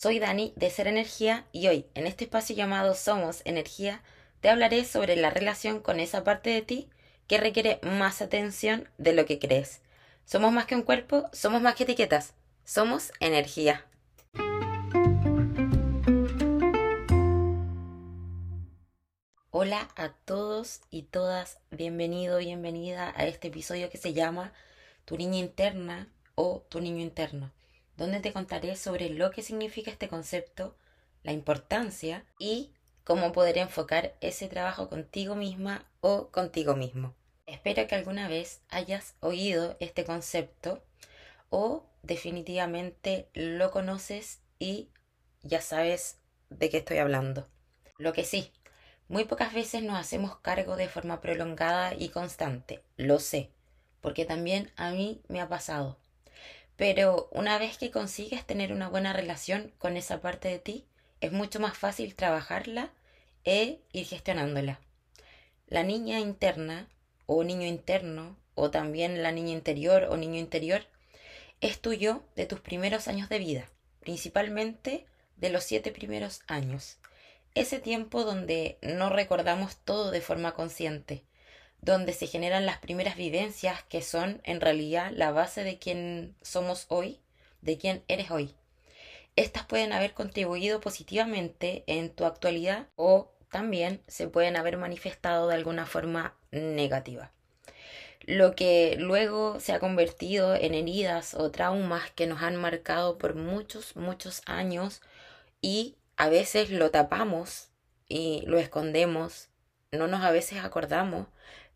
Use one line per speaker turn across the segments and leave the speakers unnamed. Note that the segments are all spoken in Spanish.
Soy Dani de Ser Energía y hoy, en este espacio llamado Somos Energía, te hablaré sobre la relación con esa parte de ti que requiere más atención de lo que crees. Somos más que un cuerpo, somos más que etiquetas, somos energía. Hola a todos y todas, bienvenido, bienvenida a este episodio que se llama Tu niña interna o Tu niño interno donde te contaré sobre lo que significa este concepto, la importancia y cómo poder enfocar ese trabajo contigo misma o contigo mismo. Espero que alguna vez hayas oído este concepto o definitivamente lo conoces y ya sabes de qué estoy hablando. Lo que sí, muy pocas veces nos hacemos cargo de forma prolongada y constante, lo sé, porque también a mí me ha pasado. Pero una vez que consigues tener una buena relación con esa parte de ti, es mucho más fácil trabajarla e ir gestionándola. La niña interna o niño interno o también la niña interior o niño interior es tuyo de tus primeros años de vida, principalmente de los siete primeros años. Ese tiempo donde no recordamos todo de forma consciente, donde se generan las primeras vivencias que son en realidad la base de quién somos hoy, de quién eres hoy. Estas pueden haber contribuido positivamente en tu actualidad o también se pueden haber manifestado de alguna forma negativa. Lo que luego se ha convertido en heridas o traumas que nos han marcado por muchos, muchos años y a veces lo tapamos y lo escondemos, no nos a veces acordamos,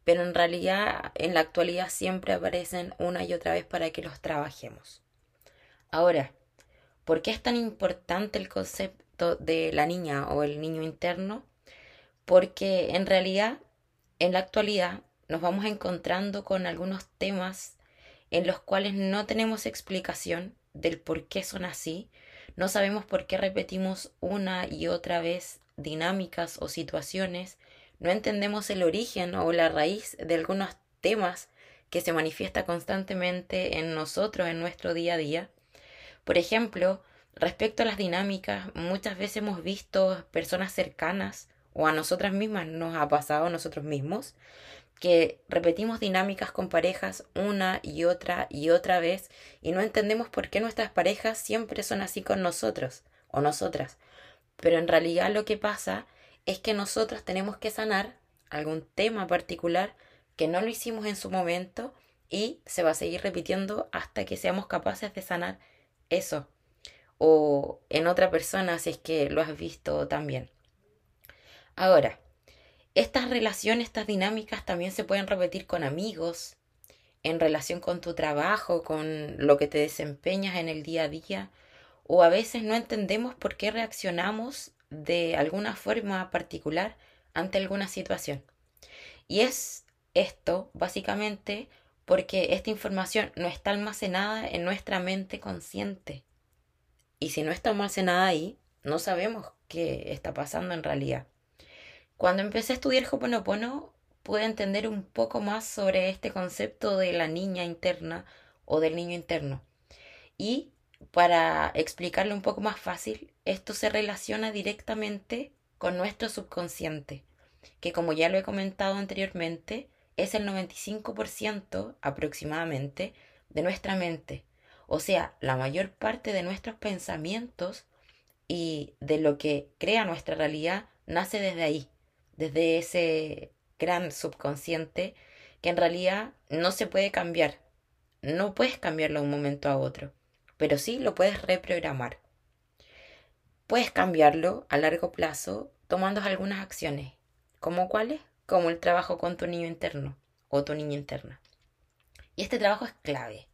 pero en realidad en la actualidad siempre aparecen una y otra vez para que los trabajemos. Ahora, ¿por qué es tan importante el concepto de la niña o el niño interno? Porque en realidad en la actualidad nos vamos encontrando con algunos temas en los cuales no tenemos explicación del por qué son así, no sabemos por qué repetimos una y otra vez dinámicas o situaciones no entendemos el origen o la raíz de algunos temas que se manifiesta constantemente en nosotros, en nuestro día a día. Por ejemplo, respecto a las dinámicas, muchas veces hemos visto personas cercanas o a nosotras mismas nos ha pasado a nosotros mismos que repetimos dinámicas con parejas una y otra y otra vez y no entendemos por qué nuestras parejas siempre son así con nosotros o nosotras. Pero en realidad lo que pasa es que nosotros tenemos que sanar algún tema particular que no lo hicimos en su momento y se va a seguir repitiendo hasta que seamos capaces de sanar eso o en otra persona si es que lo has visto también. Ahora, estas relaciones, estas dinámicas también se pueden repetir con amigos, en relación con tu trabajo, con lo que te desempeñas en el día a día, o a veces no entendemos por qué reaccionamos de alguna forma particular ante alguna situación. Y es esto básicamente porque esta información no está almacenada en nuestra mente consciente. Y si no está almacenada ahí, no sabemos qué está pasando en realidad. Cuando empecé a estudiar Hoponopono, pude entender un poco más sobre este concepto de la niña interna o del niño interno. Y para explicarlo un poco más fácil, esto se relaciona directamente con nuestro subconsciente, que como ya lo he comentado anteriormente, es el 95% aproximadamente de nuestra mente. O sea, la mayor parte de nuestros pensamientos y de lo que crea nuestra realidad nace desde ahí, desde ese gran subconsciente que en realidad no se puede cambiar. No puedes cambiarlo de un momento a otro pero sí lo puedes reprogramar. Puedes cambiarlo a largo plazo tomando algunas acciones, como cuáles, como el trabajo con tu niño interno o tu niña interna. Y este trabajo es clave.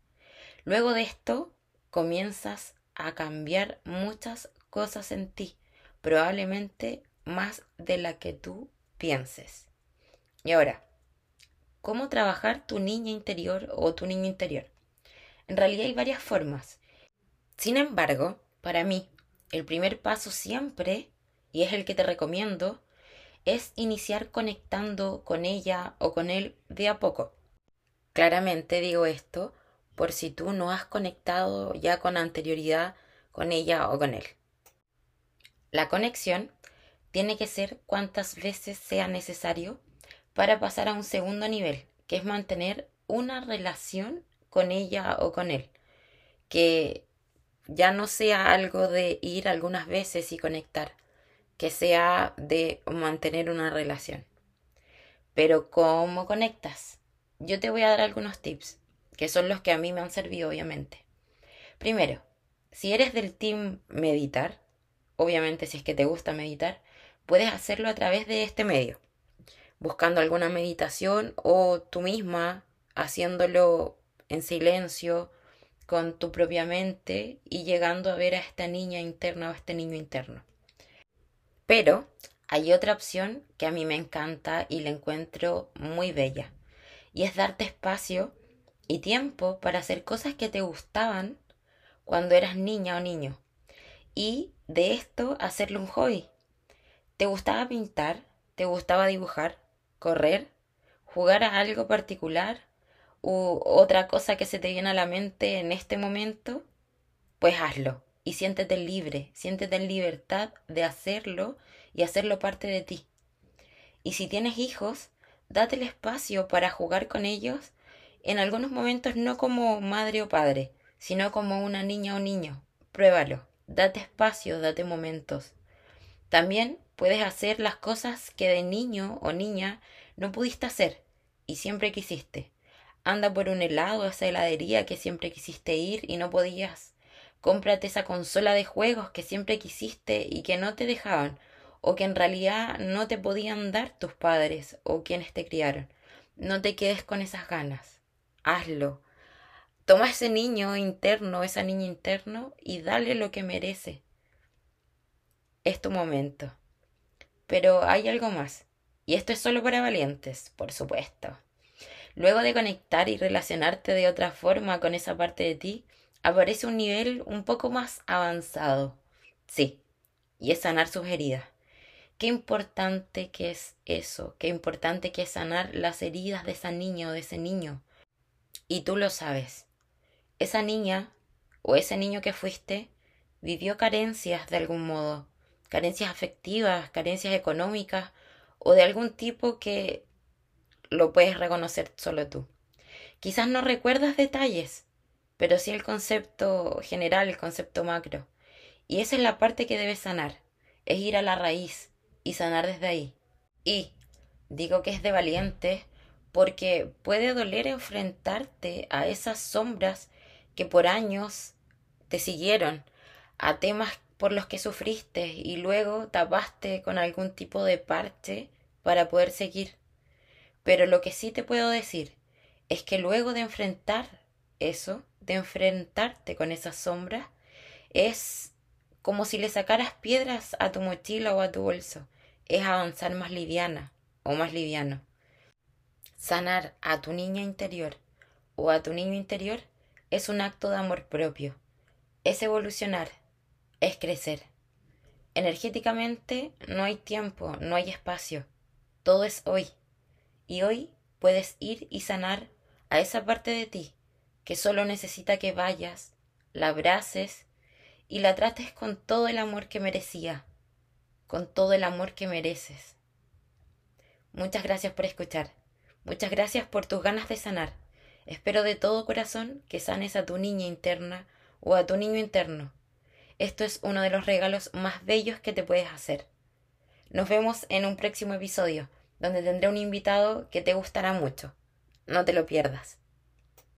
Luego de esto, comienzas a cambiar muchas cosas en ti, probablemente más de la que tú pienses. Y ahora, ¿cómo trabajar tu niña interior o tu niño interior? En realidad hay varias formas sin embargo, para mí, el primer paso siempre, y es el que te recomiendo, es iniciar conectando con ella o con él de a poco. Claramente digo esto por si tú no has conectado ya con anterioridad con ella o con él. La conexión tiene que ser cuantas veces sea necesario para pasar a un segundo nivel, que es mantener una relación con ella o con él, que ya no sea algo de ir algunas veces y conectar, que sea de mantener una relación. Pero ¿cómo conectas? Yo te voy a dar algunos tips, que son los que a mí me han servido, obviamente. Primero, si eres del team meditar, obviamente si es que te gusta meditar, puedes hacerlo a través de este medio, buscando alguna meditación o tú misma haciéndolo en silencio con tu propia mente y llegando a ver a esta niña interna o a este niño interno. Pero hay otra opción que a mí me encanta y la encuentro muy bella, y es darte espacio y tiempo para hacer cosas que te gustaban cuando eras niña o niño, y de esto hacerlo un hobby. ¿Te gustaba pintar? ¿Te gustaba dibujar? ¿Correr? ¿Jugar a algo particular? ¿U otra cosa que se te viene a la mente en este momento? Pues hazlo y siéntete libre, siéntete en libertad de hacerlo y hacerlo parte de ti. Y si tienes hijos, date el espacio para jugar con ellos en algunos momentos no como madre o padre, sino como una niña o niño. Pruébalo, date espacio, date momentos. También Puedes hacer las cosas que de niño o niña no pudiste hacer y siempre quisiste. Anda por un helado esa heladería que siempre quisiste ir y no podías. Cómprate esa consola de juegos que siempre quisiste y que no te dejaban o que en realidad no te podían dar tus padres o quienes te criaron. No te quedes con esas ganas. Hazlo. Toma ese niño interno, esa niña interno y dale lo que merece. Es tu momento. Pero hay algo más. Y esto es solo para valientes, por supuesto. Luego de conectar y relacionarte de otra forma con esa parte de ti, aparece un nivel un poco más avanzado. Sí, y es sanar sus heridas. Qué importante que es eso, qué importante que es sanar las heridas de esa niña o de ese niño. Y tú lo sabes. Esa niña o ese niño que fuiste vivió carencias de algún modo, carencias afectivas, carencias económicas o de algún tipo que lo puedes reconocer solo tú. Quizás no recuerdas detalles, pero sí el concepto general, el concepto macro. Y esa es la parte que debes sanar, es ir a la raíz y sanar desde ahí. Y digo que es de valiente porque puede doler enfrentarte a esas sombras que por años te siguieron, a temas por los que sufriste y luego tapaste con algún tipo de parche para poder seguir. Pero lo que sí te puedo decir es que luego de enfrentar eso, de enfrentarte con esas sombras, es como si le sacaras piedras a tu mochila o a tu bolso. Es avanzar más liviana o más liviano. Sanar a tu niña interior o a tu niño interior es un acto de amor propio. Es evolucionar, es crecer. Energéticamente no hay tiempo, no hay espacio, todo es hoy. Y hoy puedes ir y sanar a esa parte de ti que solo necesita que vayas, la abraces y la trates con todo el amor que merecía, con todo el amor que mereces. Muchas gracias por escuchar, muchas gracias por tus ganas de sanar. Espero de todo corazón que sanes a tu niña interna o a tu niño interno esto es uno de los regalos más bellos que te puedes hacer. Nos vemos en un próximo episodio, donde tendré un invitado que te gustará mucho. No te lo pierdas.